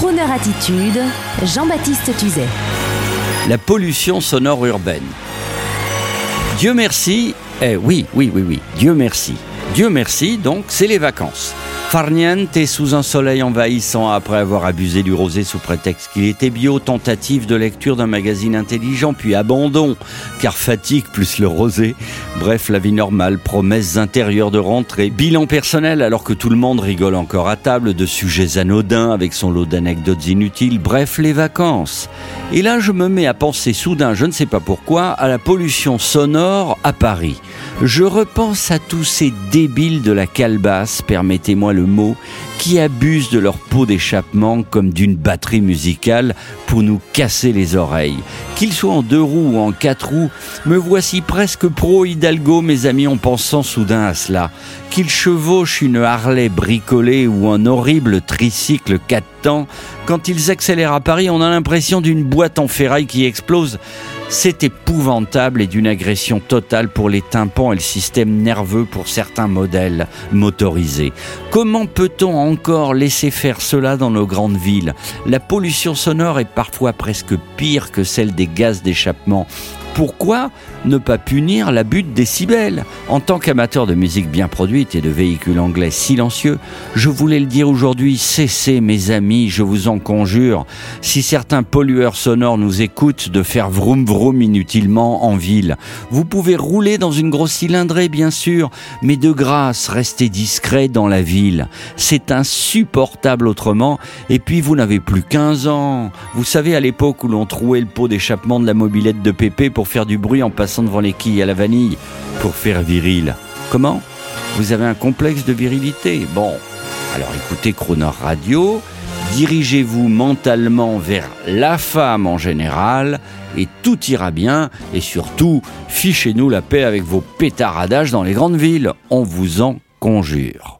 Crooner Attitude, Jean-Baptiste Tuzet. La pollution sonore urbaine. Dieu merci, eh oui, oui, oui, oui, Dieu merci. Dieu merci, donc, c'est les vacances. Farniente sous un soleil envahissant après avoir abusé du rosé sous prétexte qu'il était bio, tentative de lecture d'un magazine intelligent, puis abandon, car fatigue plus le rosé. Bref, la vie normale, promesses intérieures de rentrée, bilan personnel alors que tout le monde rigole encore à table de sujets anodins avec son lot d'anecdotes inutiles, bref, les vacances. Et là, je me mets à penser soudain, je ne sais pas pourquoi, à la pollution sonore à Paris. Je repense à tous ces débiles de la calebasse, permettez-moi le mot, qui abusent de leur peau d'échappement comme d'une batterie musicale pour nous casser les oreilles. Qu'ils soient en deux roues ou en quatre roues, me voici presque pro Hidalgo, mes amis, en pensant soudain à cela. Qu'ils chevauchent une Harley bricolée ou un horrible tricycle quatre temps, quand ils accélèrent à Paris, on a l'impression d'une boîte en ferraille qui explose. C'est épouvantable et d'une agression totale pour les tympans et le système nerveux pour certains modèles motorisés. Comment peut-on encore laisser faire cela dans nos grandes villes? La pollution sonore est parfois presque pire que celle des gaz d'échappement. Pourquoi ne pas punir l'abus de décibels En tant qu'amateur de musique bien produite et de véhicules anglais silencieux, je voulais le dire aujourd'hui, cessez mes amis, je vous en conjure, si certains pollueurs sonores nous écoutent, de faire vroom vroom inutilement en ville. Vous pouvez rouler dans une grosse cylindrée, bien sûr, mais de grâce, restez discret dans la ville. C'est insupportable autrement, et puis vous n'avez plus 15 ans. Vous savez, à l'époque où l'on trouait le pot d'échappement de la mobilette de Pépé pour faire du bruit en passant devant les quilles à la vanille, pour faire viril. Comment? Vous avez un complexe de virilité. Bon, alors écoutez Croner Radio, dirigez-vous mentalement vers la femme en général, et tout ira bien, et surtout, fichez-nous la paix avec vos pétaradages dans les grandes villes, on vous en conjure.